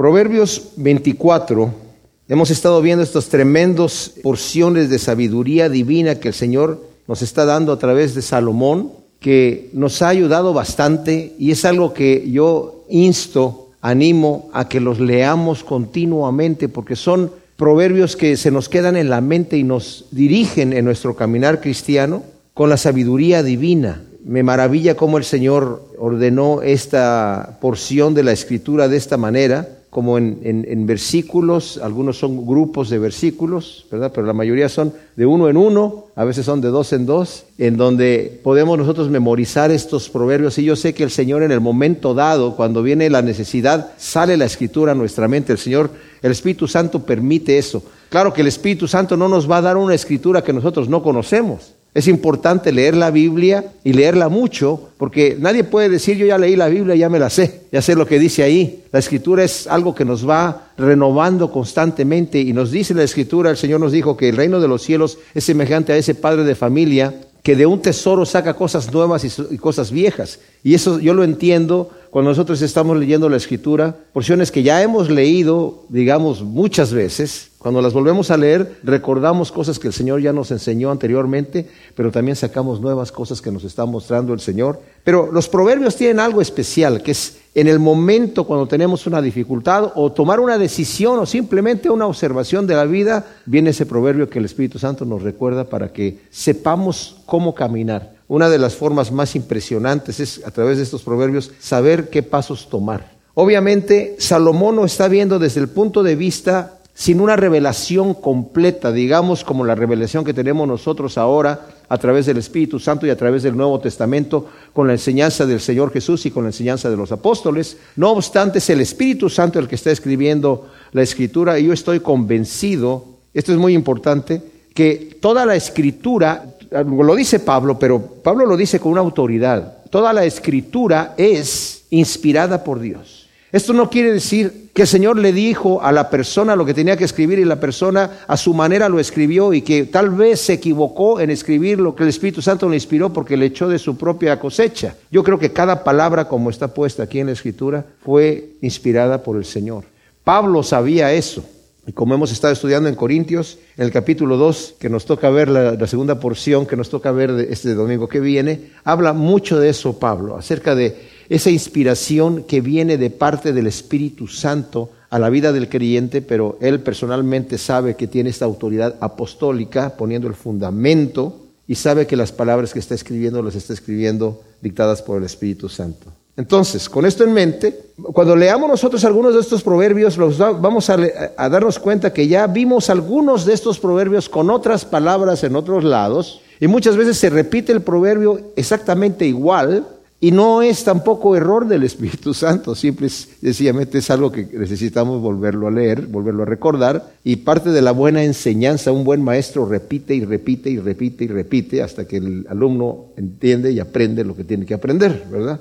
Proverbios 24, hemos estado viendo estas tremendas porciones de sabiduría divina que el Señor nos está dando a través de Salomón, que nos ha ayudado bastante y es algo que yo insto, animo a que los leamos continuamente porque son proverbios que se nos quedan en la mente y nos dirigen en nuestro caminar cristiano con la sabiduría divina. Me maravilla cómo el Señor ordenó esta porción de la escritura de esta manera como en, versículos, algunos son grupos de versículos, ¿verdad? Pero la mayoría son de uno en uno, a veces son de dos en dos, en donde podemos nosotros memorizar estos proverbios. Y yo sé que el Señor en el momento dado, cuando viene la necesidad, sale la escritura a nuestra mente. El Señor, el Espíritu Santo permite eso. Claro que el Espíritu Santo no nos va a dar una escritura que nosotros no conocemos. Es importante leer la Biblia y leerla mucho, porque nadie puede decir yo ya leí la Biblia, ya me la sé, ya sé lo que dice ahí. La escritura es algo que nos va renovando constantemente y nos dice la escritura, el Señor nos dijo que el reino de los cielos es semejante a ese padre de familia que de un tesoro saca cosas nuevas y, cosas viejas. Y eso yo lo entiendo cuando nosotros estamos leyendo la escritura, porciones que ya hemos leído, digamos, muchas veces, cuando las volvemos a leer, recordamos cosas que el Señor ya nos enseñó anteriormente, pero también sacamos nuevas cosas que nos está mostrando el Señor. Pero los proverbios tienen algo especial, que es en el momento cuando tenemos una dificultad o tomar una decisión o simplemente una observación de la vida, viene ese proverbio que el Espíritu Santo nos recuerda para que sepamos cómo caminar. Una de las formas más impresionantes es a través de estos proverbios saber qué pasos tomar. Obviamente, Salomón lo está viendo desde el punto de vista sin una revelación completa, digamos como la revelación que tenemos nosotros ahora a través del Espíritu Santo y a través del Nuevo Testamento, con la enseñanza del Señor Jesús y con la enseñanza de los apóstoles. No obstante, es el Espíritu Santo el que está escribiendo la Escritura y yo estoy convencido, esto es muy importante, que toda la Escritura, lo dice Pablo, pero Pablo lo dice con una autoridad, toda la Escritura es inspirada por Dios. Esto no quiere decir que el Señor le dijo a la persona lo que tenía que escribir y la persona a su manera lo escribió y que tal vez se equivocó en escribir lo que el Espíritu Santo le inspiró porque le echó de su propia cosecha. Yo creo que cada palabra como está puesta aquí en la Escritura fue inspirada por el Señor. Pablo sabía eso. Y como hemos estado estudiando en Corintios, en el capítulo 2, que nos toca ver la, segunda porción, que nos toca ver este domingo que viene, habla mucho de eso Pablo, acerca de esa inspiración que viene de parte del Espíritu Santo a la vida del creyente, pero él personalmente sabe que tiene esta autoridad apostólica poniendo el fundamento y sabe que las palabras que está escribiendo las está escribiendo dictadas por el Espíritu Santo. Entonces, con esto en mente, cuando leamos nosotros algunos de estos proverbios, vamos a, a, darnos cuenta que ya vimos algunos de estos proverbios con otras palabras en otros lados, y muchas veces se repite el proverbio exactamente igual, y no es tampoco error del Espíritu Santo, simple sencillamente es algo que necesitamos volverlo a leer, volverlo a recordar. Y parte de la buena enseñanza, un buen maestro repite y repite y repite y repite hasta que el alumno entiende y aprende lo que tiene que aprender, ¿verdad?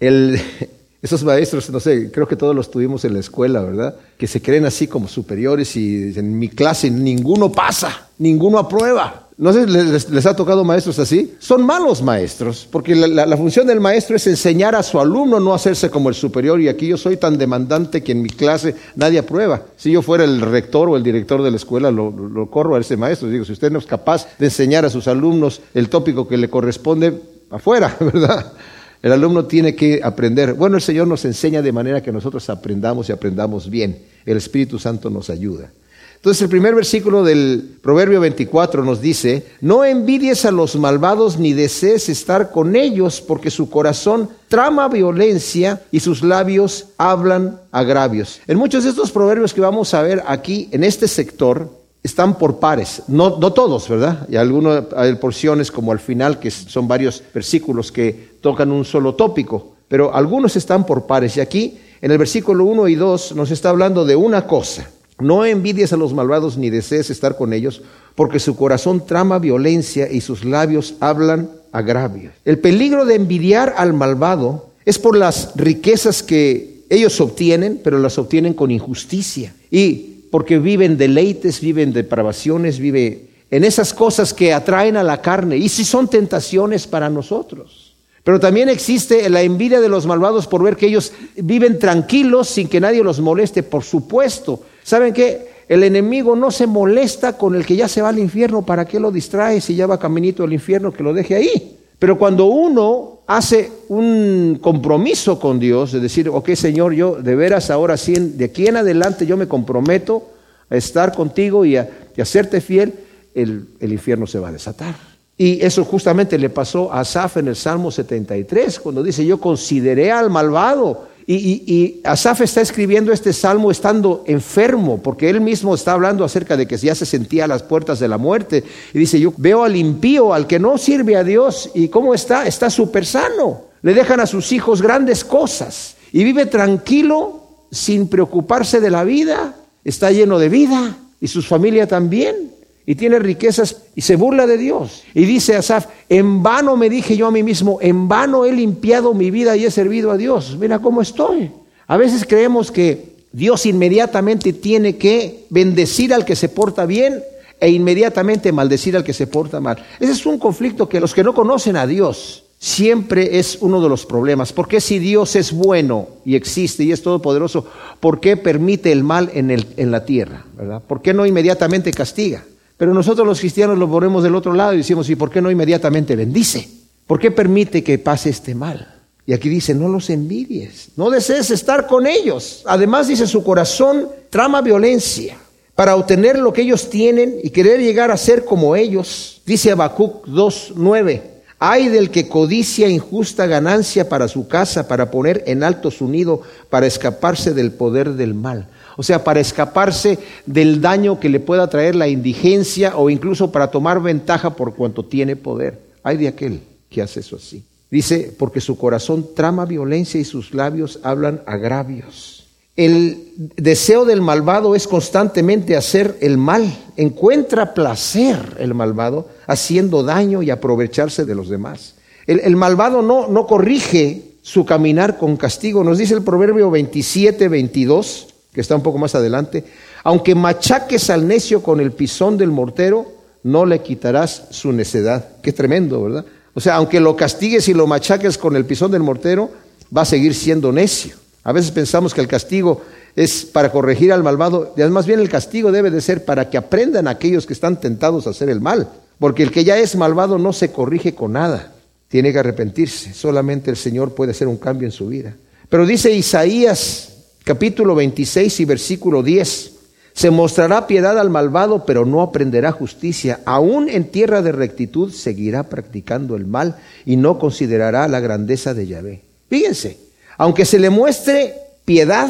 esos maestros, no sé, creo que todos los tuvimos en la escuela, ¿verdad? Que se creen así como superiores y en mi clase ninguno pasa, ninguno aprueba. No sé, les, les, ha tocado maestros así. Son malos maestros, porque la, función del maestro es enseñar a su alumno, no hacerse como el superior. Y aquí yo soy tan demandante que en mi clase nadie aprueba. Si yo fuera el rector o el director de la escuela, lo, corro a ese maestro. Digo, si usted no es capaz de enseñar a sus alumnos el tópico que le corresponde, afuera, ¿verdad? El alumno tiene que aprender. Bueno, el Señor nos enseña de manera que nosotros aprendamos y aprendamos bien. El Espíritu Santo nos ayuda. Entonces el primer versículo del Proverbio 24 nos dice, no envidies a los malvados ni desees estar con ellos, porque su corazón trama violencia y sus labios hablan agravios. En muchos de estos proverbios que vamos a ver aquí, en este sector, están por pares, no, todos, ¿verdad? Y algunos hay porciones como al final, que son varios versículos que tocan un solo tópico, pero algunos están por pares. Y aquí, en el versículo 1 y 2, nos está hablando de una cosa no envidies a los malvados ni desees estar con ellos, porque su corazón trama violencia y sus labios hablan agravios. El peligro de envidiar al malvado es por las riquezas que ellos obtienen, pero las obtienen con injusticia. Y porque viven deleites, viven depravaciones, viven en esas cosas que atraen a la carne y si son tentaciones para nosotros. Pero también existe la envidia de los malvados por ver que ellos viven tranquilos sin que nadie los moleste, por supuesto. ¿Saben qué? El enemigo no se molesta con el que ya se va al infierno, ¿para qué lo distrae si ya va caminito al infierno? Que lo deje ahí. Pero cuando uno hace un compromiso con Dios, de decir, ok Señor, yo de veras ahora sí, de aquí en adelante yo me comprometo a estar contigo y a, hacerte fiel, el, el, infierno se va a desatar. Y eso justamente le pasó a Asaf en el Salmo 73, cuando dice, yo consideré al malvado y, Asaf está escribiendo este salmo estando enfermo, porque él mismo está hablando acerca de que ya se sentía a las puertas de la muerte. Y dice, yo veo al impío, al que no sirve a Dios, y ¿cómo está? Está súper sano. Le dejan a sus hijos grandes cosas y vive tranquilo, sin preocuparse de la vida. Está lleno de vida y su familia también y tiene riquezas y se burla de Dios. Y dice Asaf, en vano me dije yo a mí mismo, en vano he limpiado mi vida y he servido a Dios. Mira cómo estoy. A veces creemos que Dios inmediatamente tiene que bendecir al que se porta bien e inmediatamente maldecir al que se porta mal. Ese es un conflicto que los que no conocen a Dios siempre es uno de los problemas. Porque si Dios es bueno y existe y es todopoderoso, ¿por qué permite el mal en, el, en la tierra? ¿verdad? ¿Por qué no inmediatamente castiga? Pero nosotros los cristianos lo ponemos del otro lado y decimos, ¿y por qué no inmediatamente bendice? ¿Por qué permite que pase este mal? Y aquí dice, no los envidies, no desees estar con ellos. Además dice, su corazón trama violencia para obtener lo que ellos tienen y querer llegar a ser como ellos. Dice Habacuc 2.9, hay del que codicia injusta ganancia para su casa, para poner en alto su nido, para escaparse del poder del mal. O sea, para escaparse del daño que le pueda traer la indigencia o incluso para tomar ventaja por cuanto tiene poder. Hay de aquel que hace eso así. Dice, porque su corazón trama violencia y sus labios hablan agravios. El deseo del malvado es constantemente hacer el mal. Encuentra placer el malvado haciendo daño y aprovecharse de los demás. El, malvado no, no corrige su caminar con castigo. Nos dice el proverbio 27, 22 que está un poco más adelante, aunque machaques al necio con el pisón del mortero, no le quitarás su necedad. Qué tremendo, ¿verdad? O sea, aunque lo castigues y lo machaques con el pisón del mortero, va a seguir siendo necio. A veces pensamos que el castigo es para corregir al malvado, y además bien el castigo debe de ser para que aprendan aquellos que están tentados a hacer el mal, porque el que ya es malvado no se corrige con nada, tiene que arrepentirse, solamente el Señor puede hacer un cambio en su vida. Pero dice Isaías capítulo 26 y versículo 10. Se mostrará piedad al malvado, pero no aprenderá justicia. Aún en tierra de rectitud seguirá practicando el mal y no considerará la grandeza de Yahvé. Fíjense, aunque se le muestre piedad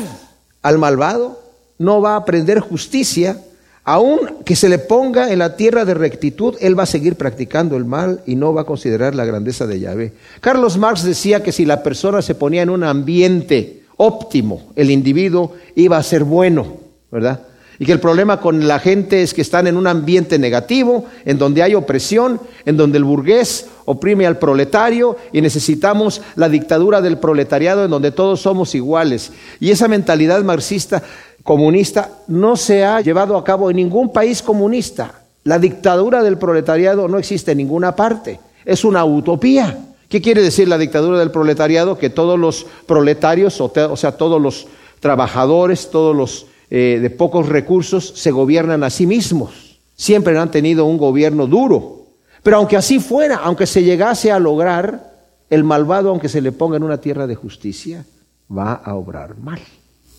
al malvado, no va a aprender justicia. Aún que se le ponga en la tierra de rectitud, él va a seguir practicando el mal y no va a considerar la grandeza de Yahvé. Carlos Marx decía que si la persona se ponía en un ambiente óptimo, el individuo iba a ser bueno, ¿verdad? Y que el problema con la gente es que están en un ambiente negativo, en donde hay opresión, en donde el burgués oprime al proletario y necesitamos la dictadura del proletariado en donde todos somos iguales. Y esa mentalidad marxista comunista no se ha llevado a cabo en ningún país comunista. La dictadura del proletariado no existe en ninguna parte. Es una utopía. ¿Qué quiere decir la dictadura del proletariado? Que todos los proletarios, o, sea, todos los trabajadores, todos los eh, de pocos recursos, se gobiernan a sí mismos. Siempre han tenido un gobierno duro. Pero aunque así fuera, aunque se llegase a lograr, el malvado, aunque se le ponga en una tierra de justicia, va a obrar mal,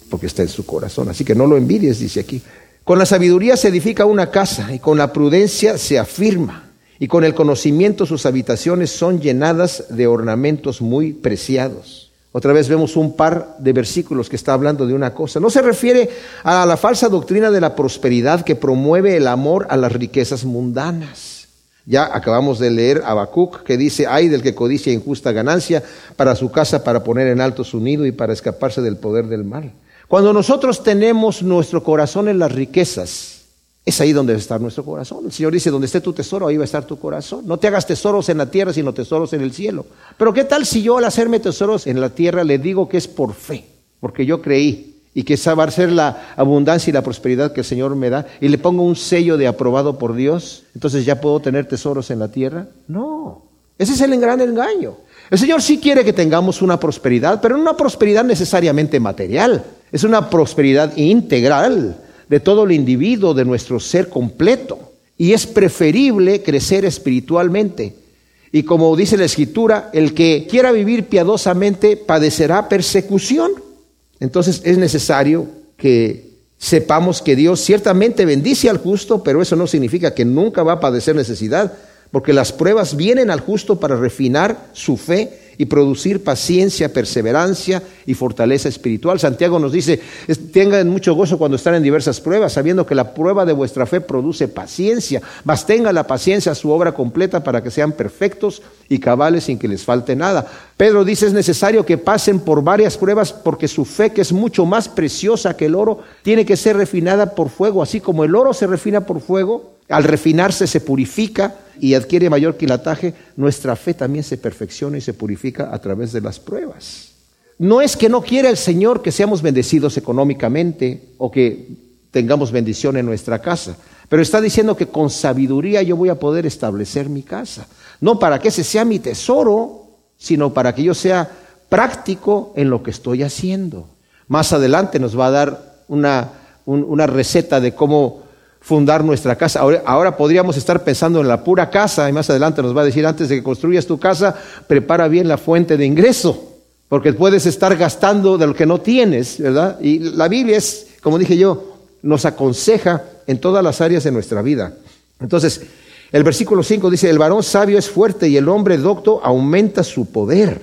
porque está en su corazón. Así que no lo envidies, dice aquí. Con la sabiduría se edifica una casa y con la prudencia se afirma y con el conocimiento sus habitaciones son llenadas de ornamentos muy preciados. Otra vez vemos un par de versículos que está hablando de una cosa. No se refiere a la falsa doctrina de la prosperidad que promueve el amor a las riquezas mundanas. Ya acabamos de leer Habacuc que dice, ay del que codicia injusta ganancia para su casa, para poner en alto su nido y para escaparse del poder del mal. Cuando nosotros tenemos nuestro corazón en las riquezas, es ahí donde debe estar nuestro corazón. El Señor dice, donde esté tu tesoro, ahí va a estar tu corazón. No te hagas tesoros en la tierra, sino tesoros en el cielo. Pero ¿qué tal si yo al hacerme tesoros en la tierra le digo que es por fe? Porque yo creí y que esa va a ser la abundancia y la prosperidad que el Señor me da y le pongo un sello de aprobado por Dios, entonces ya puedo tener tesoros en la tierra. No, ese es el gran engaño. El Señor sí quiere que tengamos una prosperidad, pero no una prosperidad necesariamente material, es una prosperidad integral de todo el individuo, de nuestro ser completo. Y es preferible crecer espiritualmente. Y como dice la Escritura, el que quiera vivir piadosamente padecerá persecución. Entonces es necesario que sepamos que Dios ciertamente bendice al justo, pero eso no significa que nunca va a padecer necesidad, porque las pruebas vienen al justo para refinar su fe y producir paciencia, perseverancia y fortaleza espiritual. Santiago nos dice, tengan mucho gozo cuando están en diversas pruebas, sabiendo que la prueba de vuestra fe produce paciencia, mas tenga la paciencia su obra completa para que sean perfectos y cabales sin que les falte nada. Pedro dice, es necesario que pasen por varias pruebas porque su fe, que es mucho más preciosa que el oro, tiene que ser refinada por fuego, así como el oro se refina por fuego, al refinarse se purifica y adquiere mayor quilataje, nuestra fe también se perfecciona y se purifica a través de las pruebas. No es que no quiera el Señor que seamos bendecidos económicamente o que tengamos bendición en nuestra casa, pero está diciendo que con sabiduría yo voy a poder establecer mi casa. No para que ese sea mi tesoro, sino para que yo sea práctico en lo que estoy haciendo. Más adelante nos va a dar una, una receta de cómo fundar nuestra casa. Ahora, podríamos estar pensando en la pura casa y más adelante nos va a decir, antes de que construyas tu casa, prepara bien la fuente de ingreso, porque puedes estar gastando de lo que no tienes, ¿verdad? Y la Biblia es, como dije yo, nos aconseja en todas las áreas de nuestra vida. Entonces, el versículo 5 dice, el varón sabio es fuerte y el hombre docto aumenta su poder.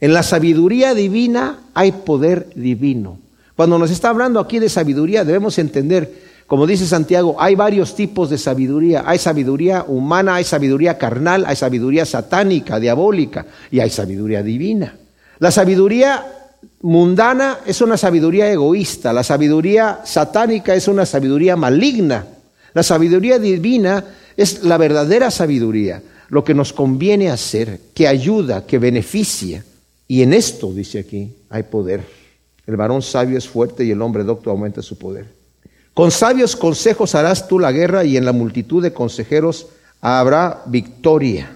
En la sabiduría divina hay poder divino. Cuando nos está hablando aquí de sabiduría, debemos entender como dice Santiago, hay varios tipos de sabiduría. Hay sabiduría humana, hay sabiduría carnal, hay sabiduría satánica, diabólica y hay sabiduría divina. La sabiduría mundana es una sabiduría egoísta, la sabiduría satánica es una sabiduría maligna. La sabiduría divina es la verdadera sabiduría, lo que nos conviene hacer, que ayuda, que beneficia. Y en esto, dice aquí, hay poder. El varón sabio es fuerte y el hombre docto aumenta su poder. Con sabios consejos harás tú la guerra y en la multitud de consejeros habrá victoria.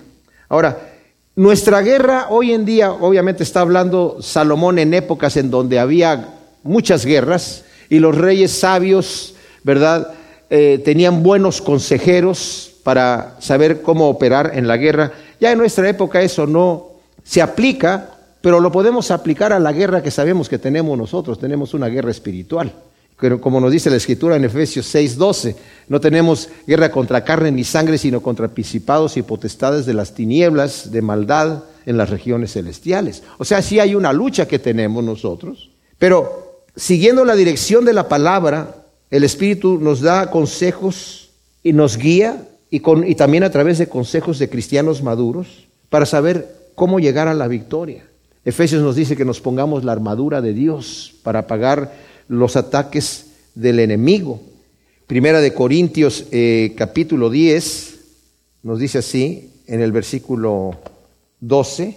Ahora, nuestra guerra hoy en día, obviamente está hablando Salomón en épocas en donde había muchas guerras y los reyes sabios, ¿verdad? Eh, tenían buenos consejeros para saber cómo operar en la guerra. Ya en nuestra época eso no se aplica, pero lo podemos aplicar a la guerra que sabemos que tenemos nosotros. Tenemos una guerra espiritual. Como nos dice la escritura en Efesios 6:12, no tenemos guerra contra carne ni sangre, sino contra principados y potestades de las tinieblas de maldad en las regiones celestiales. O sea, sí hay una lucha que tenemos nosotros, pero siguiendo la dirección de la palabra, el Espíritu nos da consejos y nos guía y, y también a través de consejos de cristianos maduros para saber cómo llegar a la victoria. Efesios nos dice que nos pongamos la armadura de Dios para pagar los ataques del enemigo. Primera de Corintios eh, capítulo 10 nos dice así en el versículo 12.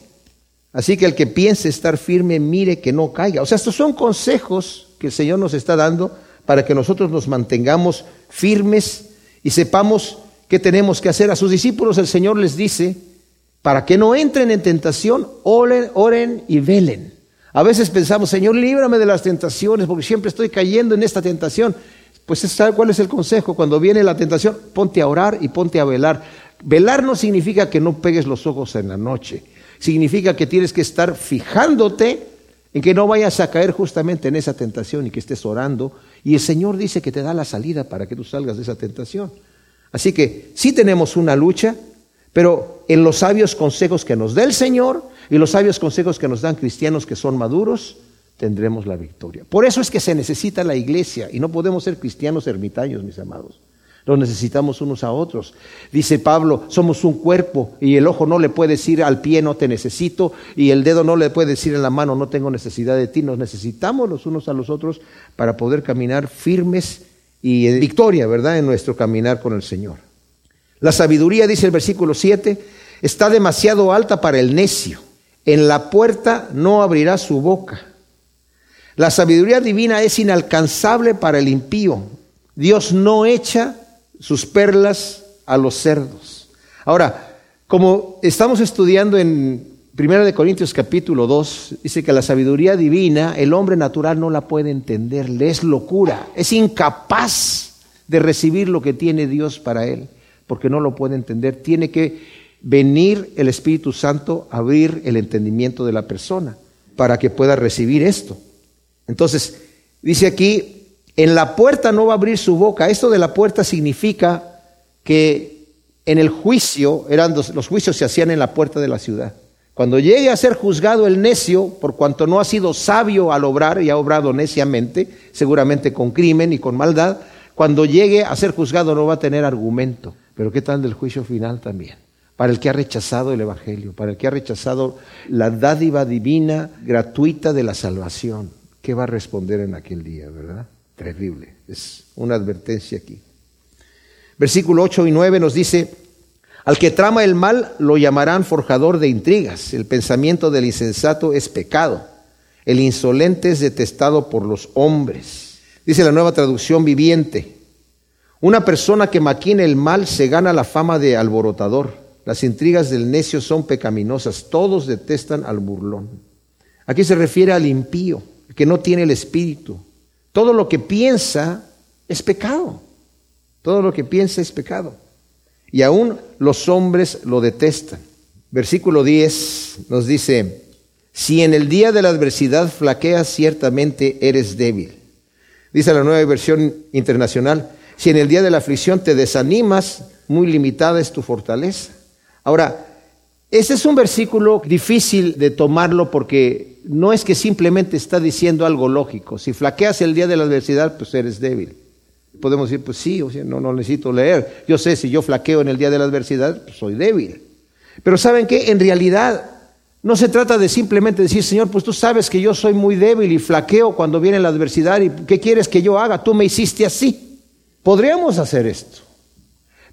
Así que el que piense estar firme, mire que no caiga. O sea, estos son consejos que el Señor nos está dando para que nosotros nos mantengamos firmes y sepamos qué tenemos que hacer. A sus discípulos el Señor les dice, para que no entren en tentación, oren, oren y velen. A veces pensamos, Señor, líbrame de las tentaciones, porque siempre estoy cayendo en esta tentación. Pues ¿sabe cuál es el consejo? Cuando viene la tentación, ponte a orar y ponte a velar. Velar no significa que no pegues los ojos en la noche. Significa que tienes que estar fijándote en que no vayas a caer justamente en esa tentación y que estés orando. Y el Señor dice que te da la salida para que tú salgas de esa tentación. Así que sí tenemos una lucha, pero en los sabios consejos que nos da el Señor y los sabios consejos que nos dan cristianos que son maduros, tendremos la victoria. Por eso es que se necesita la iglesia y no podemos ser cristianos ermitaños, mis amados. Los necesitamos unos a otros. Dice Pablo, somos un cuerpo y el ojo no le puede decir al pie no te necesito y el dedo no le puede decir en la mano no tengo necesidad de ti. Nos necesitamos los unos a los otros para poder caminar firmes y en victoria, ¿verdad? En nuestro caminar con el Señor. La sabiduría, dice el versículo 7, está demasiado alta para el necio en la puerta no abrirá su boca. La sabiduría divina es inalcanzable para el impío. Dios no echa sus perlas a los cerdos. Ahora, como estamos estudiando en Primera de Corintios capítulo 2 dice que la sabiduría divina el hombre natural no la puede entender, le es locura, es incapaz de recibir lo que tiene Dios para él, porque no lo puede entender. Tiene que venir el Espíritu Santo a abrir el entendimiento de la persona para que pueda recibir esto. Entonces, dice aquí, en la puerta no va a abrir su boca. Esto de la puerta significa que en el juicio, eran los juicios se hacían en la puerta de la ciudad. Cuando llegue a ser juzgado el necio, por cuanto no ha sido sabio al obrar y ha obrado neciamente, seguramente con crimen y con maldad, cuando llegue a ser juzgado no va a tener argumento. Pero ¿qué tal del juicio final también? Para el que ha rechazado el Evangelio, para el que ha rechazado la dádiva divina gratuita de la salvación, ¿qué va a responder en aquel día, verdad? Terrible. Es una advertencia aquí. Versículo 8 y 9 nos dice, al que trama el mal lo llamarán forjador de intrigas. El pensamiento del insensato es pecado. El insolente es detestado por los hombres. Dice la nueva traducción viviente. Una persona que maquina el mal se gana la fama de alborotador. Las intrigas del necio son pecaminosas. Todos detestan al burlón. Aquí se refiere al impío, que no tiene el espíritu. Todo lo que piensa es pecado. Todo lo que piensa es pecado y aún los hombres lo detestan. Versículo 10 nos dice, si en el día de la adversidad flaqueas, ciertamente eres débil. Dice la nueva versión internacional, si en el día de la aflicción te desanimas, muy limitada es tu fortaleza. Ahora, este es un versículo difícil de tomarlo porque no es que simplemente está diciendo algo lógico. Si flaqueas el día de la adversidad, pues eres débil. Podemos decir, pues sí, o no, no necesito leer. Yo sé, si yo flaqueo en el día de la adversidad, pues soy débil. Pero ¿saben qué? En realidad no se trata de simplemente decir, Señor, pues tú sabes que yo soy muy débil y flaqueo cuando viene la adversidad y ¿qué quieres que yo haga? Tú me hiciste así. Podríamos hacer esto.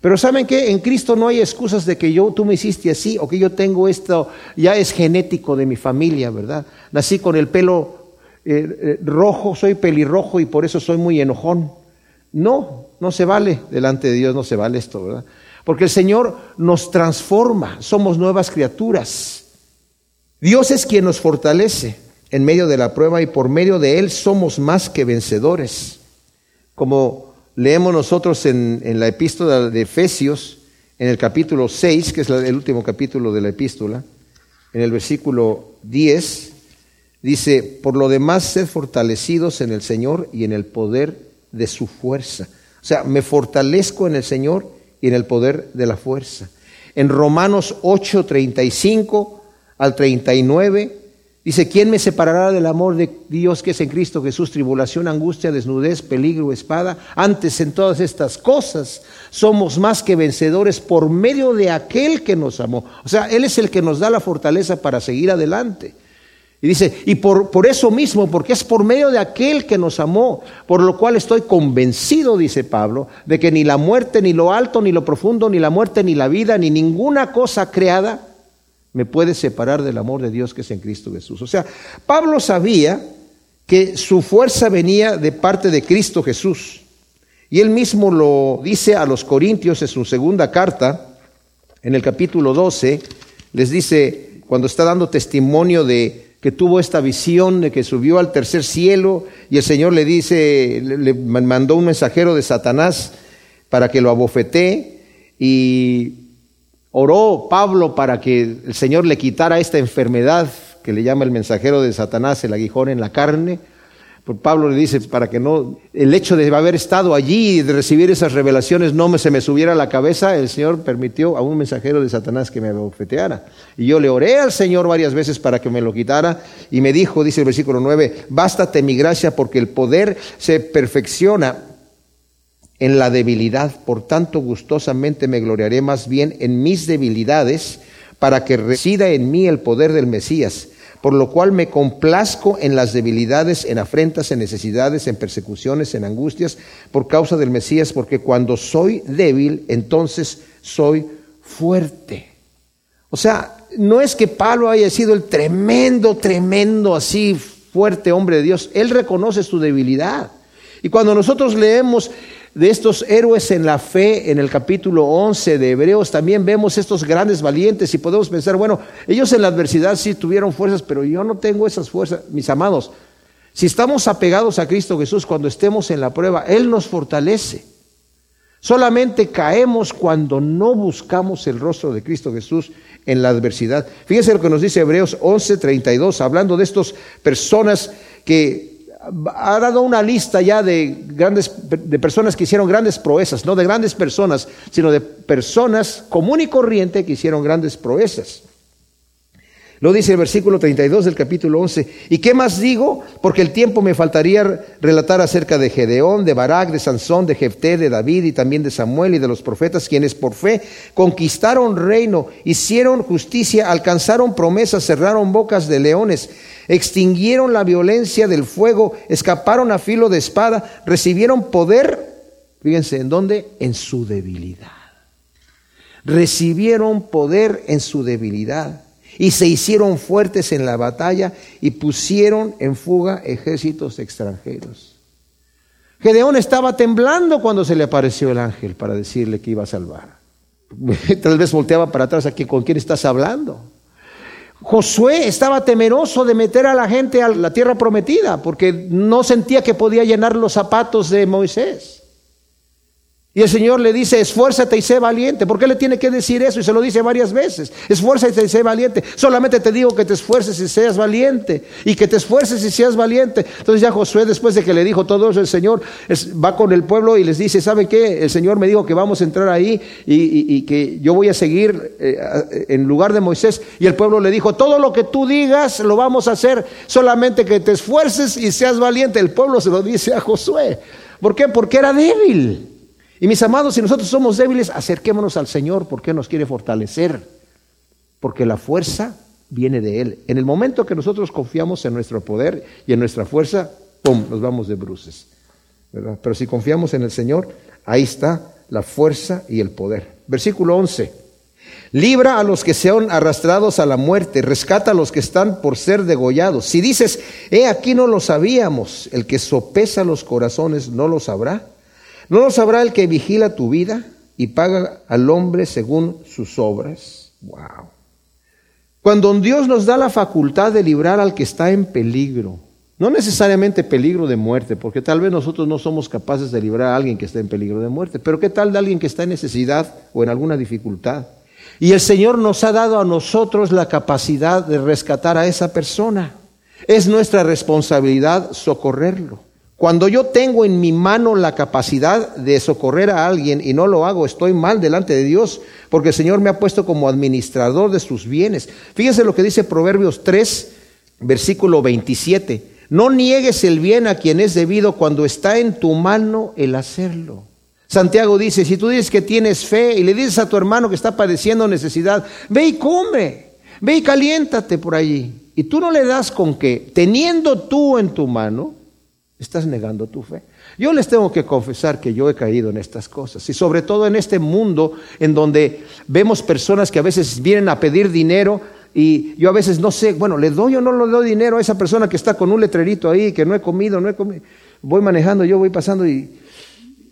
Pero ¿saben qué? En Cristo no hay excusas de que yo, tú me hiciste así o que yo tengo esto, ya es genético de mi familia, ¿verdad? Nací con el pelo eh, eh, rojo, soy pelirrojo y por eso soy muy enojón. No, no se vale delante de Dios, no se vale esto, ¿verdad? Porque el Señor nos transforma, somos nuevas criaturas. Dios es quien nos fortalece en medio de la prueba y por medio de Él somos más que vencedores. Como leemos nosotros en, la epístola de Efesios, en el capítulo 6, que es el último capítulo de la epístola, en el versículo 10, dice, por lo demás, sed fortalecidos en el Señor y en el poder de su fuerza. O sea, me fortalezco en el Señor y en el poder de la fuerza. En Romanos 8, 35 al 39, dice, ¿quién me separará del amor de Dios que es en Cristo Jesús? Tribulación, angustia, desnudez, peligro, espada. Antes en todas estas cosas somos más que vencedores por medio de aquel que nos amó. O sea, Él es el que nos da la fortaleza para seguir adelante. Y dice, y por, por, eso mismo, porque es por medio de aquel que nos amó, por lo cual estoy convencido, dice Pablo, de que ni la muerte, ni lo alto, ni lo profundo, ni la muerte, ni la vida, ni ninguna cosa creada me puede separar del amor de Dios que es en Cristo Jesús. O sea, Pablo sabía que su fuerza venía de parte de Cristo Jesús. Y él mismo lo dice a los Corintios en su segunda carta, en el capítulo 12, les dice, cuando está dando testimonio de que tuvo esta visión de que subió al tercer cielo y el Señor le dice, le mandó un mensajero de Satanás para que lo abofetee y oró Pablo para que el Señor le quitara esta enfermedad que le llama el mensajero de Satanás, el aguijón en la carne. Por Pablo le dice, para que no, el hecho de haber estado allí y de recibir esas revelaciones no me, se me subiera a la cabeza, el Señor permitió a un mensajero de Satanás que me abofeteara. Y yo le oré al Señor varias veces para que me lo quitara y me dijo, dice el versículo 9, bástate mi gracia porque el poder se perfecciona en la debilidad, por tanto gustosamente me gloriaré más bien en mis debilidades para que resida en mí el poder del Mesías por lo cual me complazco en las debilidades, en afrentas, en necesidades, en persecuciones, en angustias, por causa del Mesías, porque cuando soy débil, entonces soy fuerte. O sea, no es que Pablo haya sido el tremendo, tremendo, así fuerte hombre de Dios, él reconoce su debilidad. Y cuando nosotros leemos de estos héroes en la fe en el capítulo 11 de Hebreos, también vemos estos grandes valientes y podemos pensar, bueno, ellos en la adversidad sí tuvieron fuerzas, pero yo no tengo esas fuerzas, mis amados. Si estamos apegados a Cristo Jesús cuando estemos en la prueba, Él nos fortalece. Solamente caemos cuando no buscamos el rostro de Cristo Jesús en la adversidad. Fíjense lo que nos dice Hebreos 11:32, hablando de estas personas que ha dado una lista ya de grandes de personas que hicieron grandes proezas, no de grandes personas, sino de personas común y corriente que hicieron grandes proezas. Lo dice el versículo 32 del capítulo 11. ¿Y qué más digo? Porque el tiempo me faltaría relatar acerca de Gedeón, de Barak, de Sansón, de Jefté, de David y también de Samuel y de los profetas, quienes por fe conquistaron reino, hicieron justicia, alcanzaron promesas, cerraron bocas de leones, extinguieron la violencia del fuego, escaparon a filo de espada, recibieron poder, fíjense, ¿en dónde? En su debilidad. Recibieron poder en su debilidad y se hicieron fuertes en la batalla y pusieron en fuga ejércitos extranjeros. Gedeón estaba temblando cuando se le apareció el ángel para decirle que iba a salvar. Tal vez volteaba para atrás aquí, ¿con quién estás hablando? Josué estaba temeroso de meter a la gente a la tierra prometida porque no sentía que podía llenar los zapatos de Moisés. Y el Señor le dice, esfuérzate y sé valiente. ¿Por qué le tiene que decir eso? Y se lo dice varias veces. Esfuérzate y sé valiente. Solamente te digo que te esfuerces y seas valiente. Y que te esfuerces y seas valiente. Entonces ya Josué, después de que le dijo todo eso, el Señor va con el pueblo y les dice, ¿sabe qué? El Señor me dijo que vamos a entrar ahí y, que yo voy a seguir eh, en lugar de Moisés. Y el pueblo le dijo, todo lo que tú digas lo vamos a hacer. Solamente que te esfuerces y seas valiente. El pueblo se lo dice a Josué. ¿Por qué? Porque era débil. Y mis amados, si nosotros somos débiles, acerquémonos al Señor porque nos quiere fortalecer. Porque la fuerza viene de Él. En el momento que nosotros confiamos en nuestro poder y en nuestra fuerza, ¡pum!, nos vamos de bruces. Pero si confiamos en el Señor, ahí está la fuerza y el poder. Versículo 11. Libra a los que sean arrastrados a la muerte, rescata a los que están por ser degollados. Si dices, he aquí no lo sabíamos, el que sopesa los corazones no lo sabrá. ¿No lo sabrá el que vigila tu vida y paga al hombre según sus obras? Wow. Cuando Dios nos da la facultad de librar al que está en peligro, no necesariamente peligro de muerte, porque tal vez nosotros no somos capaces de librar a alguien que está en peligro de muerte, pero ¿qué tal de alguien que está en necesidad o en alguna dificultad? Y el Señor nos ha dado a nosotros la capacidad de rescatar a esa persona. Es nuestra responsabilidad socorrerlo. Cuando yo tengo en mi mano la capacidad de socorrer a alguien y no lo hago, estoy mal delante de Dios, porque el Señor me ha puesto como administrador de sus bienes. Fíjense lo que dice Proverbios 3, versículo 27. No niegues el bien a quien es debido cuando está en tu mano el hacerlo. Santiago dice, si tú dices que tienes fe y le dices a tu hermano que está padeciendo necesidad, ve y come, ve y caliéntate por allí. Y tú no le das con que, teniendo tú en tu mano, Estás negando tu fe. Yo les tengo que confesar que yo he caído en estas cosas. Y sobre todo en este mundo en donde vemos personas que a veces vienen a pedir dinero y yo a veces no sé, bueno, ¿le doy o no le doy dinero a esa persona que está con un letrerito ahí, que no he comido, no he comido? Voy manejando, yo voy pasando y,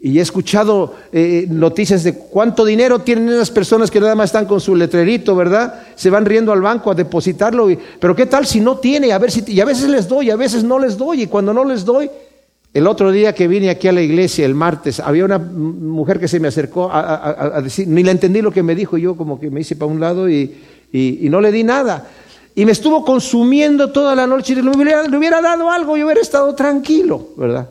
he escuchado eh, noticias de cuánto dinero tienen esas personas que nada más están con su letrerito, ¿verdad? Se van riendo al banco a depositarlo, y, pero ¿qué tal si no tiene? A ver si, y a veces les doy, a veces no les doy, y cuando no les doy, el otro día que vine aquí a la iglesia, el martes, había una mujer que se me acercó a, decir, ni le entendí lo que me dijo, yo como que me hice para un lado y, no le di nada. Y me estuvo consumiendo toda la noche y le hubiera, le hubiera dado algo y hubiera estado tranquilo, ¿verdad?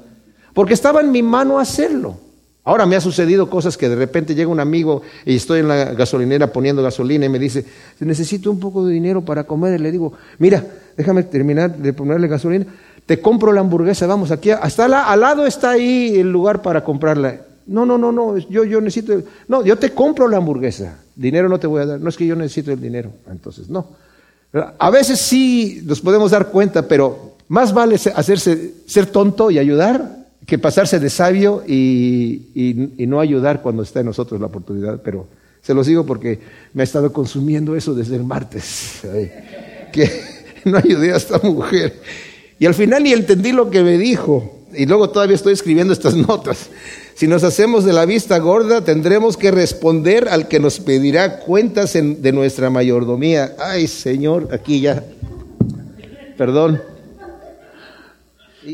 Porque estaba en mi mano hacerlo. Ahora me ha sucedido cosas que de repente llega un amigo y estoy en la gasolinera poniendo gasolina y me dice, necesito un poco de dinero para comer. Y le digo, mira, déjame terminar de ponerle gasolina te compro la hamburguesa, vamos, aquí, hasta al lado está ahí el lugar para comprarla. No, no, no, no, yo, yo necesito, no, yo te compro la hamburguesa, dinero no te voy a dar, no es que yo necesito el dinero, entonces no. A veces sí nos podemos dar cuenta, pero más vale hacerse, ser tonto y ayudar que pasarse de sabio y, y no ayudar cuando está en nosotros la oportunidad, pero se los digo porque me ha estado consumiendo eso desde el martes, que no ayudé a esta mujer. Y al final ni entendí lo que me dijo. y luego todavía estoy escribiendo estas notas. Si nos hacemos de la vista gorda, tendremos que responder al que nos pedirá cuentas de nuestra mayordomía. Ay, Señor, aquí ya. Perdón.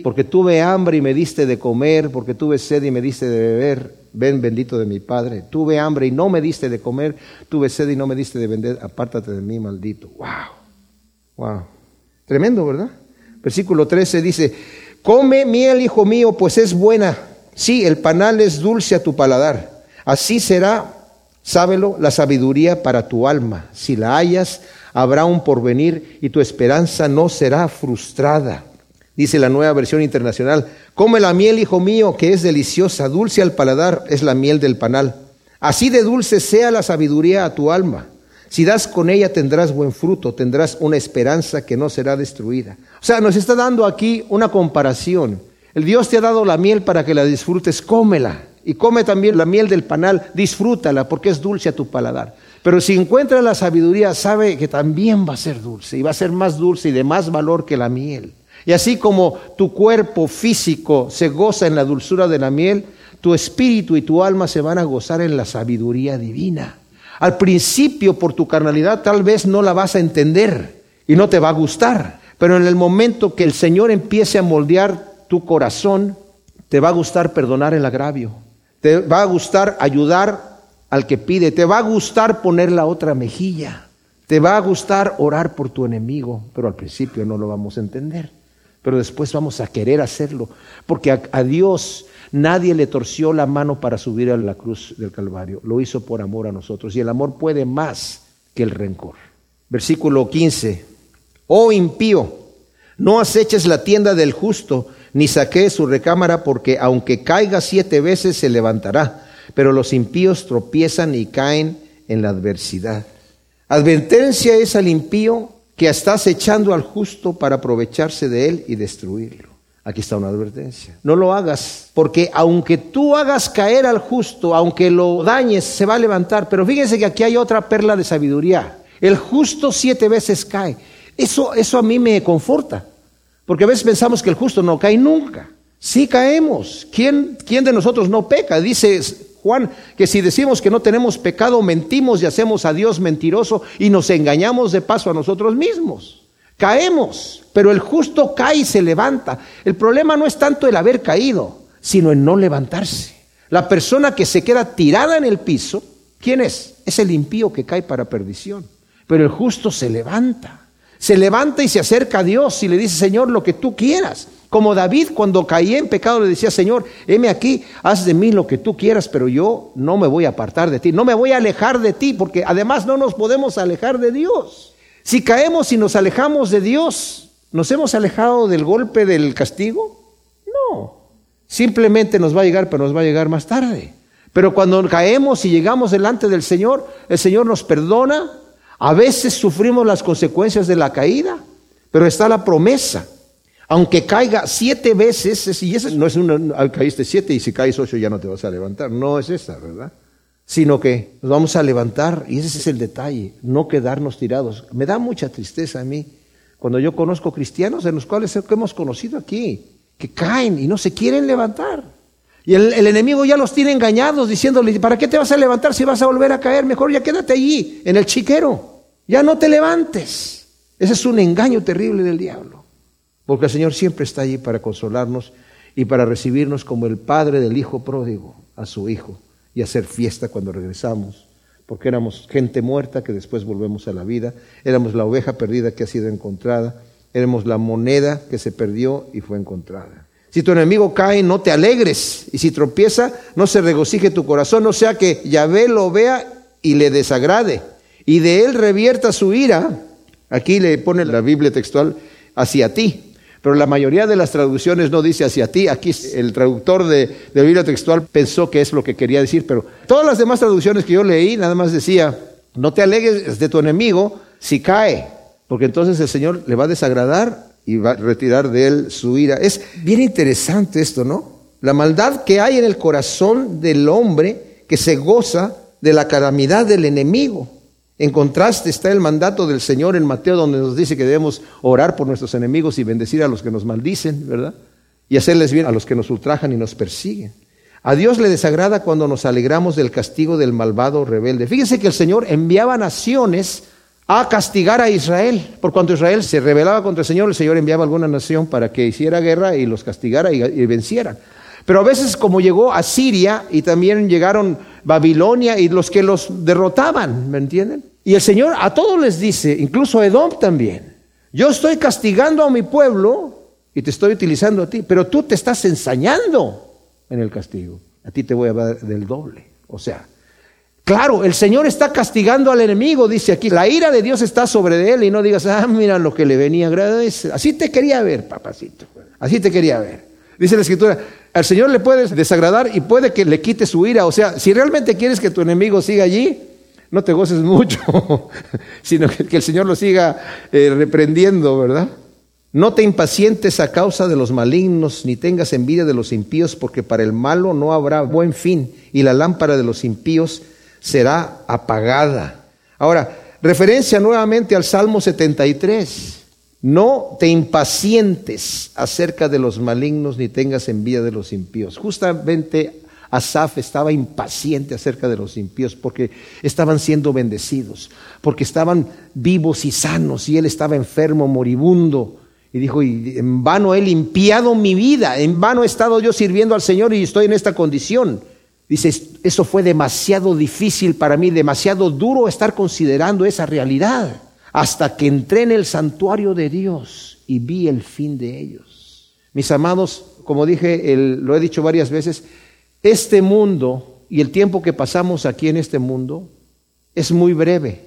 Porque tuve hambre y me diste de comer, porque tuve sed y me diste de beber. Ven bendito de mi Padre. Tuve hambre y no me diste de comer, tuve sed y no me diste de vender. Apártate de mí, maldito. Wow. Wow. Tremendo, ¿verdad? Versículo 13 dice, come miel, hijo mío, pues es buena. Sí, el panal es dulce a tu paladar. Así será, sábelo, la sabiduría para tu alma. Si la hallas, habrá un porvenir y tu esperanza no será frustrada. Dice la nueva versión internacional, come la miel, hijo mío, que es deliciosa, dulce al paladar, es la miel del panal. Así de dulce sea la sabiduría a tu alma. Si das con ella tendrás buen fruto, tendrás una esperanza que no será destruida. O sea, nos está dando aquí una comparación. El Dios te ha dado la miel para que la disfrutes, cómela. Y come también la miel del panal, disfrútala porque es dulce a tu paladar. Pero si encuentra la sabiduría, sabe que también va a ser dulce y va a ser más dulce y de más valor que la miel. Y así como tu cuerpo físico se goza en la dulzura de la miel, tu espíritu y tu alma se van a gozar en la sabiduría divina. Al principio, por tu carnalidad, tal vez no la vas a entender y no te va a gustar. Pero en el momento que el Señor empiece a moldear tu corazón, te va a gustar perdonar el agravio. Te va a gustar ayudar al que pide. Te va a gustar poner la otra mejilla. Te va a gustar orar por tu enemigo. Pero al principio no lo vamos a entender pero después vamos a querer hacerlo, porque a, Dios nadie le torció la mano para subir a la cruz del Calvario, lo hizo por amor a nosotros, y el amor puede más que el rencor. Versículo 15, oh impío, no aceches la tienda del justo, ni saquees su recámara, porque aunque caiga siete veces se levantará, pero los impíos tropiezan y caen en la adversidad. Advertencia es al impío que estás echando al justo para aprovecharse de él y destruirlo. Aquí está una advertencia. No lo hagas, porque aunque tú hagas caer al justo, aunque lo dañes, se va a levantar. Pero fíjense que aquí hay otra perla de sabiduría. El justo siete veces cae. Eso, eso a mí me conforta, porque a veces pensamos que el justo no cae nunca. Sí caemos. ¿Quién, quién de nosotros no peca? Dice Juan, que si decimos que no tenemos pecado, mentimos y hacemos a Dios mentiroso y nos engañamos de paso a nosotros mismos. Caemos, pero el justo cae y se levanta. El problema no es tanto el haber caído, sino en no levantarse. La persona que se queda tirada en el piso, ¿quién es? Es el impío que cae para perdición. Pero el justo se levanta. Se levanta y se acerca a Dios y le dice, Señor, lo que tú quieras. Como David cuando caía en pecado le decía, Señor, heme aquí, haz de mí lo que tú quieras, pero yo no me voy a apartar de ti, no me voy a alejar de ti, porque además no nos podemos alejar de Dios. Si caemos y nos alejamos de Dios, ¿nos hemos alejado del golpe del castigo? No. Simplemente nos va a llegar, pero nos va a llegar más tarde. Pero cuando caemos y llegamos delante del Señor, el Señor nos perdona. A veces sufrimos las consecuencias de la caída, pero está la promesa aunque caiga siete veces, y eso no es una, caíste siete y si caes ocho ya no te vas a levantar, no es esa, ¿verdad? Sino que nos vamos a levantar y ese es el detalle, no quedarnos tirados. Me da mucha tristeza a mí cuando yo conozco cristianos en los cuales hemos conocido aquí, que caen y no se quieren levantar. Y el, el, enemigo ya los tiene engañados diciéndole, ¿para qué te vas a levantar si vas a volver a caer? Mejor ya quédate allí, en el chiquero. Ya no te levantes. Ese es un engaño terrible del diablo. Porque el Señor siempre está allí para consolarnos y para recibirnos como el Padre del Hijo pródigo a su Hijo y hacer fiesta cuando regresamos. Porque éramos gente muerta que después volvemos a la vida, éramos la oveja perdida que ha sido encontrada, éramos la moneda que se perdió y fue encontrada. Si tu enemigo cae, no te alegres, y si tropieza, no se regocije tu corazón, no sea que Yahvé lo vea y le desagrade, y de él revierta su ira. Aquí le pone la Biblia textual hacia ti, pero la mayoría de las traducciones no dice hacia ti. Aquí el traductor de, de Biblia textual pensó que es lo que quería decir, pero todas las demás traducciones que yo leí nada más decía, no te alegues de tu enemigo si cae, porque entonces el Señor le va a desagradar y va a retirar de él su ira. Es bien interesante esto, ¿no? La maldad que hay en el corazón del hombre que se goza de la calamidad del enemigo. En contraste está el mandato del Señor en Mateo donde nos dice que debemos orar por nuestros enemigos y bendecir a los que nos maldicen, ¿verdad? y hacerles bien a los que nos ultrajan y nos persiguen. A Dios le desagrada cuando nos alegramos del castigo del malvado rebelde. Fíjense que el Señor enviaba naciones a castigar a Israel. Por cuanto Israel se rebelaba contra el Señor, el Señor enviaba a alguna nación para que hiciera guerra y los castigara y, y vencieran. Pero a veces como llegó a Siria y también llegaron Babilonia y los que los derrotaban, ¿me entienden? Y el Señor a todos les dice, incluso a Edom también, yo estoy castigando a mi pueblo y te estoy utilizando a ti, pero tú te estás ensañando en el castigo. A ti te voy a dar del doble. O sea, claro, el Señor está castigando al enemigo, dice aquí, la ira de Dios está sobre él y no digas, ah, mira lo que le venía, así te quería ver, papacito, así te quería ver. Dice la escritura, al Señor le puedes desagradar y puede que le quite su ira. O sea, si realmente quieres que tu enemigo siga allí, no te goces mucho, sino que, el Señor lo siga eh, reprendiendo, ¿verdad? No te impacientes a causa de los malignos, ni tengas envidia de los impíos, porque para el malo no habrá buen fin, y la lámpara de los impíos será apagada. Ahora, referencia nuevamente al Salmo 73. No te impacientes acerca de los malignos ni tengas envidia de los impíos. Justamente Asaf estaba impaciente acerca de los impíos porque estaban siendo bendecidos, porque estaban vivos y sanos y él estaba enfermo, moribundo. Y dijo, y en vano he limpiado mi vida, en vano he estado yo sirviendo al Señor y estoy en esta condición. Dice, eso fue demasiado difícil para mí, demasiado duro estar considerando esa realidad hasta que entré en el santuario de Dios y vi el fin de ellos. Mis amados, como dije, lo he dicho varias veces, este mundo y el tiempo que pasamos aquí en este mundo es muy breve.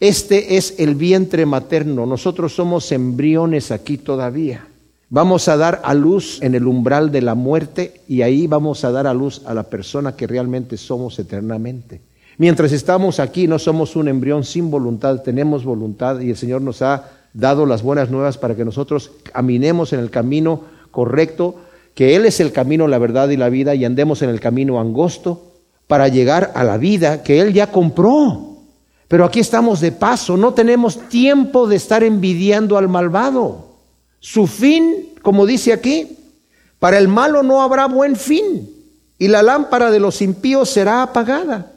Este es el vientre materno. Nosotros somos embriones aquí todavía. Vamos a dar a luz en el umbral de la muerte y ahí vamos a dar a luz a la persona que realmente somos eternamente. Mientras estamos aquí no somos un embrión sin voluntad, tenemos voluntad y el Señor nos ha dado las buenas nuevas para que nosotros caminemos en el camino correcto, que Él es el camino, la verdad y la vida y andemos en el camino angosto para llegar a la vida que Él ya compró. Pero aquí estamos de paso, no tenemos tiempo de estar envidiando al malvado. Su fin, como dice aquí, para el malo no habrá buen fin y la lámpara de los impíos será apagada.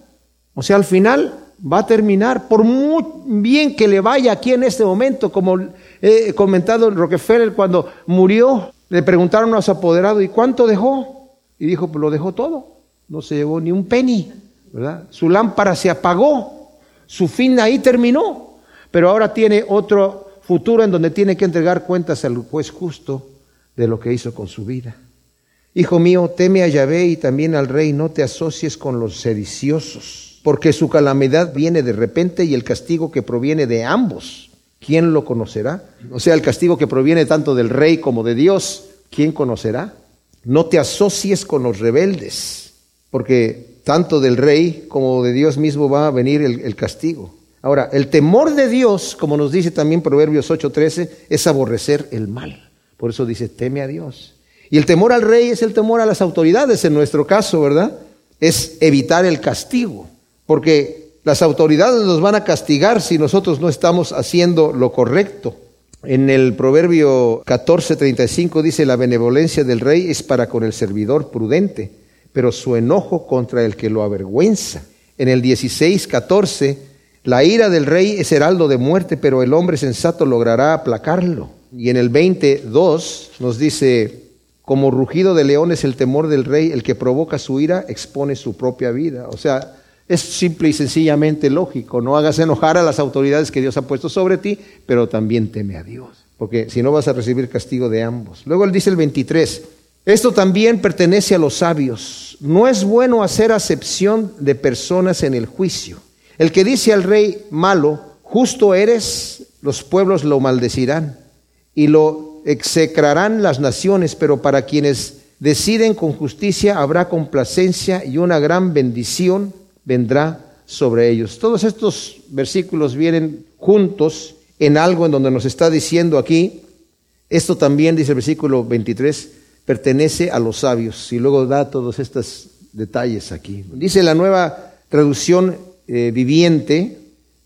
O sea, al final va a terminar, por muy bien que le vaya aquí en este momento, como he comentado Rockefeller cuando murió, le preguntaron a su apoderado, ¿y cuánto dejó? Y dijo, pues lo dejó todo, no se llevó ni un penny, ¿verdad? Su lámpara se apagó, su fin ahí terminó, pero ahora tiene otro futuro en donde tiene que entregar cuentas al juez justo de lo que hizo con su vida. Hijo mío, teme a Yahvé y también al rey, no te asocies con los sediciosos porque su calamidad viene de repente y el castigo que proviene de ambos, ¿quién lo conocerá? O sea, el castigo que proviene tanto del rey como de Dios, ¿quién conocerá? No te asocies con los rebeldes, porque tanto del rey como de Dios mismo va a venir el, castigo. Ahora, el temor de Dios, como nos dice también Proverbios 8:13, es aborrecer el mal. Por eso dice, teme a Dios. Y el temor al rey es el temor a las autoridades en nuestro caso, ¿verdad? Es evitar el castigo porque las autoridades nos van a castigar si nosotros no estamos haciendo lo correcto. En el proverbio 14:35 dice, la benevolencia del rey es para con el servidor prudente, pero su enojo contra el que lo avergüenza. En el 16:14, la ira del rey es heraldo de muerte, pero el hombre sensato logrará aplacarlo. Y en el 22 nos dice, como rugido de león es el temor del rey, el que provoca su ira expone su propia vida. O sea, es simple y sencillamente lógico. No hagas enojar a las autoridades que Dios ha puesto sobre ti, pero también teme a Dios, porque si no vas a recibir castigo de ambos. Luego él dice el 23, esto también pertenece a los sabios. No es bueno hacer acepción de personas en el juicio. El que dice al rey malo, justo eres, los pueblos lo maldecirán y lo execrarán las naciones, pero para quienes deciden con justicia habrá complacencia y una gran bendición vendrá sobre ellos. Todos estos versículos vienen juntos en algo en donde nos está diciendo aquí, esto también, dice el versículo 23, pertenece a los sabios. Y luego da todos estos detalles aquí. Dice la nueva traducción eh, viviente,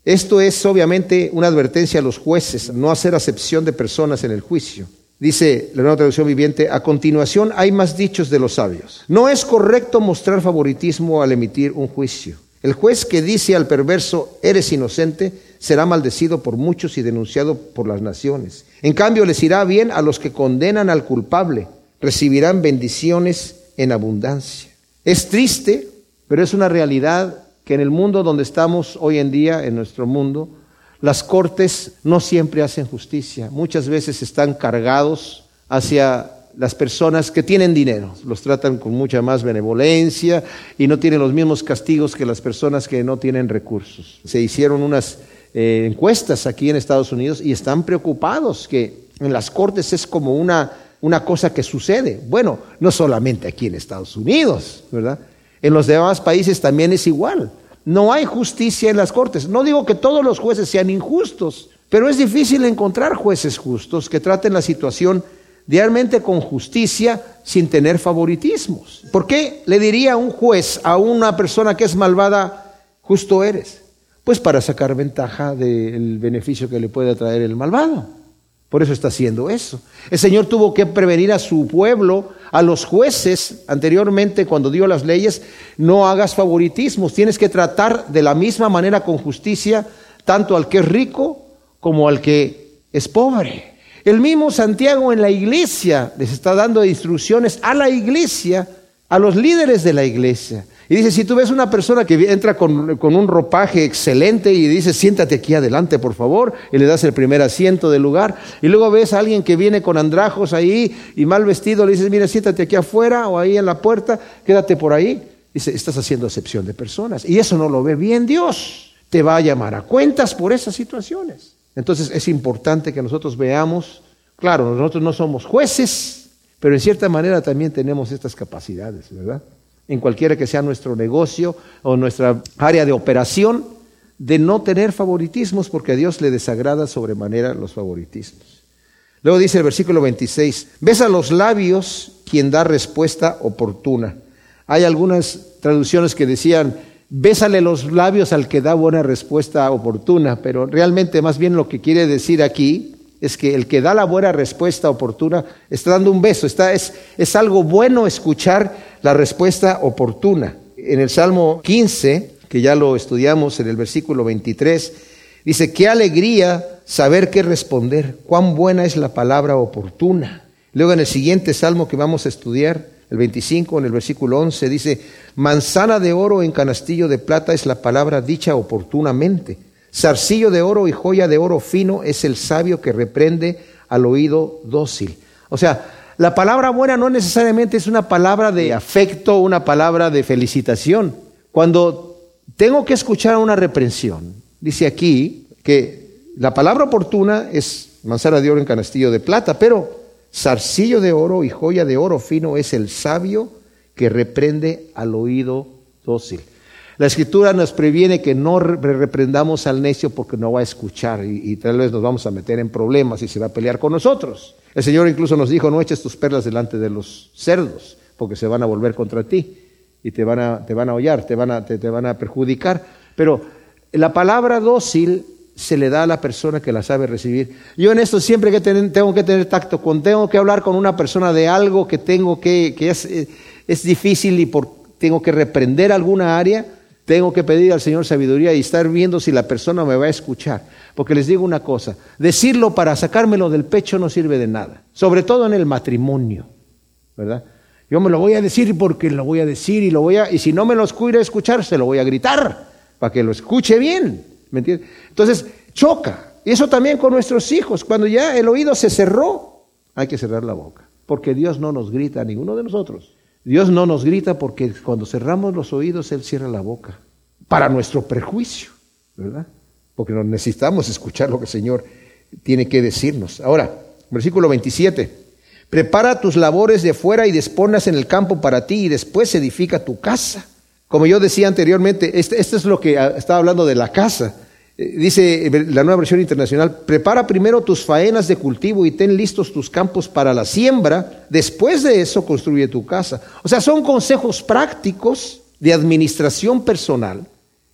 esto es obviamente una advertencia a los jueces, no hacer acepción de personas en el juicio. Dice la nueva traducción viviente, a continuación hay más dichos de los sabios. No es correcto mostrar favoritismo al emitir un juicio. El juez que dice al perverso, eres inocente, será maldecido por muchos y denunciado por las naciones. En cambio, les irá bien a los que condenan al culpable, recibirán bendiciones en abundancia. Es triste, pero es una realidad que en el mundo donde estamos hoy en día, en nuestro mundo, las cortes no siempre hacen justicia, muchas veces están cargados hacia las personas que tienen dinero, los tratan con mucha más benevolencia y no tienen los mismos castigos que las personas que no tienen recursos. Se hicieron unas eh, encuestas aquí en Estados Unidos y están preocupados que en las cortes es como una, una cosa que sucede. Bueno, no solamente aquí en Estados Unidos, ¿verdad? En los demás países también es igual. No hay justicia en las cortes. No digo que todos los jueces sean injustos, pero es difícil encontrar jueces justos que traten la situación diariamente con justicia sin tener favoritismos. ¿Por qué le diría un juez a una persona que es malvada, justo eres? Pues para sacar ventaja del beneficio que le puede traer el malvado. Por eso está haciendo eso. El Señor tuvo que prevenir a su pueblo, a los jueces, anteriormente cuando dio las leyes, no hagas favoritismos, tienes que tratar de la misma manera con justicia tanto al que es rico como al que es pobre. El mismo Santiago en la iglesia les está dando instrucciones a la iglesia, a los líderes de la iglesia. Y dice, si tú ves una persona que entra con, un ropaje excelente y dice, siéntate aquí adelante, por favor, y le das el primer asiento del lugar, y luego ves a alguien que viene con andrajos ahí y mal vestido, le dices, mira, siéntate aquí afuera o ahí en la puerta, quédate por ahí. Dice, estás haciendo excepción de personas. Y eso no lo ve bien Dios. Te va a llamar a cuentas por esas situaciones. Entonces es importante que nosotros veamos, claro, nosotros no somos jueces, pero en cierta manera también tenemos estas capacidades, ¿verdad? En cualquiera que sea nuestro negocio o nuestra área de operación, de no tener favoritismos porque a Dios le desagrada sobremanera los favoritismos. Luego dice el versículo 26, besa los labios quien da respuesta oportuna. Hay algunas traducciones que decían, bésale los labios al que da buena respuesta oportuna, pero realmente más bien lo que quiere decir aquí es que el que da la buena respuesta oportuna está dando un beso, está, es, es algo bueno escuchar la respuesta oportuna. En el Salmo 15, que ya lo estudiamos en el versículo 23, dice, qué alegría saber qué responder, cuán buena es la palabra oportuna. Luego en el siguiente Salmo que vamos a estudiar, el 25, en el versículo 11, dice, manzana de oro en canastillo de plata es la palabra dicha oportunamente. Zarcillo de oro y joya de oro fino es el sabio que reprende al oído dócil. O sea, la palabra buena no necesariamente es una palabra de afecto, una palabra de felicitación. Cuando tengo que escuchar una reprensión, dice aquí que la palabra oportuna es manzana de oro en canastillo de plata, pero zarcillo de oro y joya de oro fino es el sabio que reprende al oído dócil. La escritura nos previene que no reprendamos al necio porque no va a escuchar y, tal vez nos vamos a meter en problemas y se va a pelear con nosotros. El Señor incluso nos dijo, no eches tus perlas delante de los cerdos porque se van a volver contra ti y te van a, te van a hollar, te van a, te, van a perjudicar. Pero la palabra dócil se le da a la persona que la sabe recibir. Yo en esto siempre que tengo que tener tacto, cuando tengo que hablar con una persona de algo que tengo que, que es, es difícil y por, tengo que reprender alguna área, tengo que pedir al Señor sabiduría y estar viendo si la persona me va a escuchar. Porque les digo una cosa, decirlo para sacármelo del pecho no sirve de nada, sobre todo en el matrimonio, ¿verdad? Yo me lo voy a decir porque lo voy a decir y lo voy a y si no me lo quiere escuchar se lo voy a gritar para que lo escuche bien, ¿me entiendes? Entonces, choca. Y eso también con nuestros hijos, cuando ya el oído se cerró, hay que cerrar la boca, porque Dios no nos grita a ninguno de nosotros. Dios no nos grita porque cuando cerramos los oídos, Él cierra la boca, para nuestro perjuicio, ¿verdad? Porque necesitamos escuchar lo que el Señor tiene que decirnos. Ahora, versículo 27. Prepara tus labores de fuera y disponas en el campo para ti y después edifica tu casa. Como yo decía anteriormente, esto este es lo que ah, estaba hablando de la casa. Eh, dice la nueva versión internacional, prepara primero tus faenas de cultivo y ten listos tus campos para la siembra, después de eso construye tu casa. O sea, son consejos prácticos de administración personal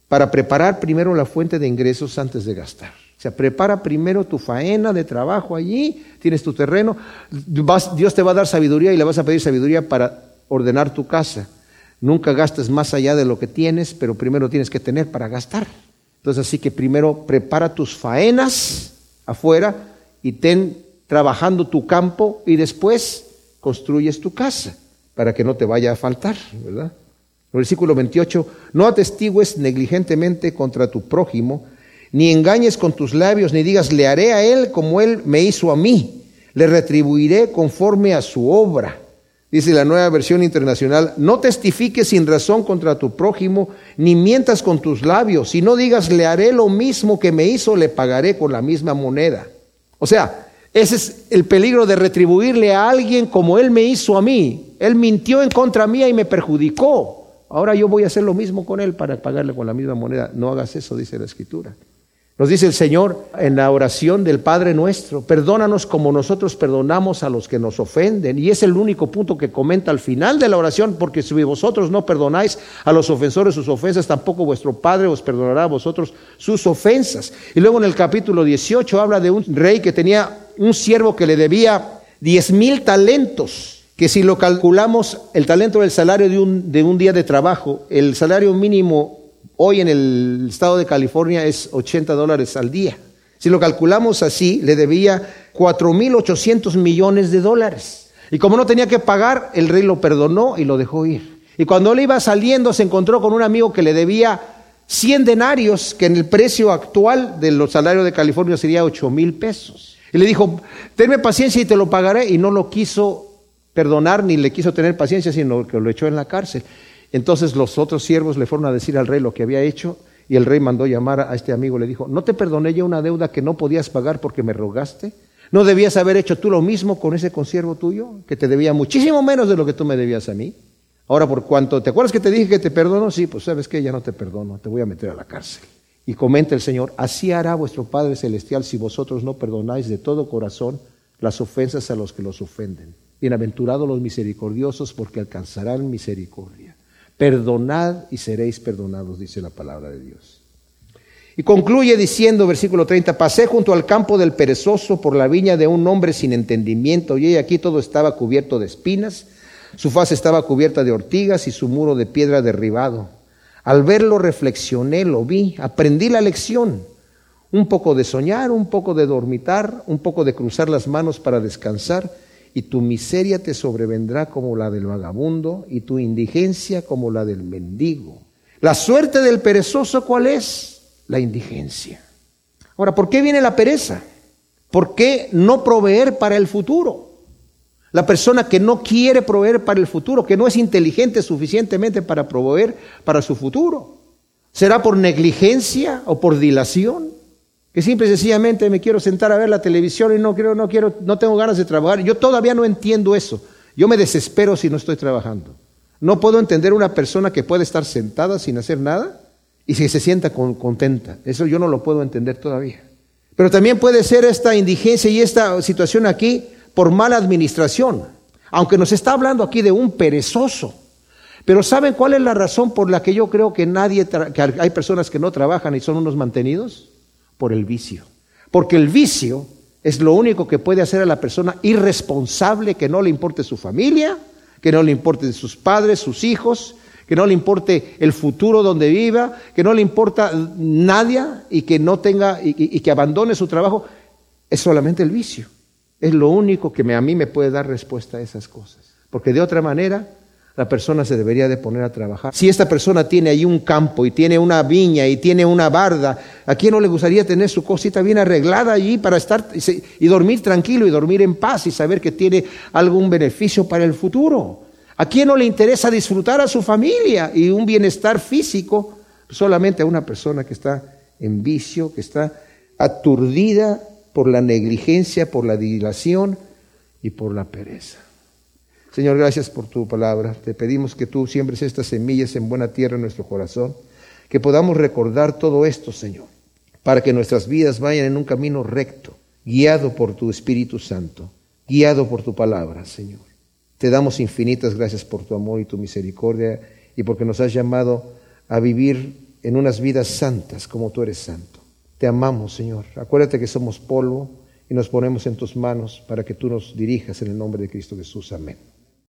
para preparar primero la fuente de ingresos antes de gastar. O sea, prepara primero tu faena de trabajo allí, tienes tu terreno, Dios te va a dar sabiduría y le vas a pedir sabiduría para ordenar tu casa. Nunca gastes más allá de lo que tienes, pero primero tienes que tener para gastar. Entonces, así que primero prepara tus faenas afuera y ten trabajando tu campo y después construyes tu casa para que no te vaya a faltar, ¿verdad? Versículo 28, no atestigues negligentemente contra tu prójimo, ni engañes con tus labios, ni digas, le haré a él como él me hizo a mí, le retribuiré conforme a su obra. Dice la nueva versión internacional, no testifiques sin razón contra tu prójimo, ni mientas con tus labios, si no digas, le haré lo mismo que me hizo, le pagaré con la misma moneda. O sea, ese es el peligro de retribuirle a alguien como él me hizo a mí. Él mintió en contra mía y me perjudicó. Ahora yo voy a hacer lo mismo con él para pagarle con la misma moneda. No hagas eso, dice la escritura. Nos dice el Señor en la oración del Padre nuestro, perdónanos como nosotros perdonamos a los que nos ofenden. Y es el único punto que comenta al final de la oración, porque si vosotros no perdonáis a los ofensores sus ofensas, tampoco vuestro Padre os perdonará a vosotros sus ofensas. Y luego en el capítulo 18 habla de un rey que tenía un siervo que le debía diez mil talentos, que si lo calculamos, el talento del salario de un, de un día de trabajo, el salario mínimo hoy en el estado de California es 80 dólares al día. Si lo calculamos así, le debía 4.800 millones de dólares. Y como no tenía que pagar, el rey lo perdonó y lo dejó ir. Y cuando él iba saliendo, se encontró con un amigo que le debía 100 denarios, que en el precio actual de los salarios de California sería 8 mil pesos. Y le dijo, tenme paciencia y te lo pagaré. Y no lo quiso perdonar ni le quiso tener paciencia, sino que lo echó en la cárcel. Entonces los otros siervos le fueron a decir al rey lo que había hecho y el rey mandó llamar a este amigo, le dijo, ¿no te perdoné yo una deuda que no podías pagar porque me rogaste? ¿No debías haber hecho tú lo mismo con ese consiervo tuyo, que te debía muchísimo menos de lo que tú me debías a mí? Ahora, por cuanto, ¿te acuerdas que te dije que te perdono? Sí, pues sabes que ya no te perdono, te voy a meter a la cárcel. Y comenta el Señor, así hará vuestro Padre Celestial si vosotros no perdonáis de todo corazón las ofensas a los que los ofenden. Bienaventurados los misericordiosos porque alcanzarán misericordia. Perdonad y seréis perdonados, dice la palabra de Dios. Y concluye diciendo, versículo 30, pasé junto al campo del perezoso por la viña de un hombre sin entendimiento, y aquí todo estaba cubierto de espinas, su faz estaba cubierta de ortigas y su muro de piedra derribado. Al verlo reflexioné, lo vi, aprendí la lección. Un poco de soñar, un poco de dormitar, un poco de cruzar las manos para descansar y tu miseria te sobrevendrá como la del vagabundo y tu indigencia como la del mendigo. La suerte del perezoso, ¿cuál es? La indigencia. Ahora, ¿por qué viene la pereza? ¿Por qué no proveer para el futuro? La persona que no quiere proveer para el futuro, que no es inteligente suficientemente para proveer para su futuro. ¿Será por negligencia o por dilación? Que simple y sencillamente me quiero sentar a ver la televisión y no quiero, no quiero, no tengo ganas de trabajar. Yo todavía no entiendo eso. Yo me desespero si no estoy trabajando. No puedo entender una persona que puede estar sentada sin hacer nada y si se sienta contenta. Eso yo no lo puedo entender todavía. Pero también puede ser esta indigencia y esta situación aquí por mala administración. Aunque nos está hablando aquí de un perezoso. Pero ¿saben cuál es la razón por la que yo creo que nadie, que hay personas que no trabajan y son unos mantenidos? Por el vicio. Porque el vicio es lo único que puede hacer a la persona irresponsable, que no le importe su familia, que no le importe sus padres, sus hijos, que no le importe el futuro donde viva, que no le importa nadie y que no tenga y, y que abandone su trabajo, es solamente el vicio. Es lo único que a mí me puede dar respuesta a esas cosas. Porque de otra manera, la persona se debería de poner a trabajar. Si esta persona tiene ahí un campo y tiene una viña y tiene una barda, ¿a quién no le gustaría tener su cosita bien arreglada allí para estar y dormir tranquilo y dormir en paz y saber que tiene algún beneficio para el futuro? ¿A quién no le interesa disfrutar a su familia y un bienestar físico? Solamente a una persona que está en vicio, que está aturdida por la negligencia, por la dilación y por la pereza. Señor, gracias por tu palabra. Te pedimos que tú siembres estas semillas en buena tierra en nuestro corazón, que podamos recordar todo esto, Señor, para que nuestras vidas vayan en un camino recto, guiado por tu Espíritu Santo, guiado por tu palabra, Señor. Te damos infinitas gracias por tu amor y tu misericordia y porque nos has llamado a vivir en unas vidas santas como tú eres santo. Te amamos, Señor. Acuérdate que somos polvo y nos ponemos en tus manos para que tú nos dirijas en el nombre de Cristo Jesús. Amén.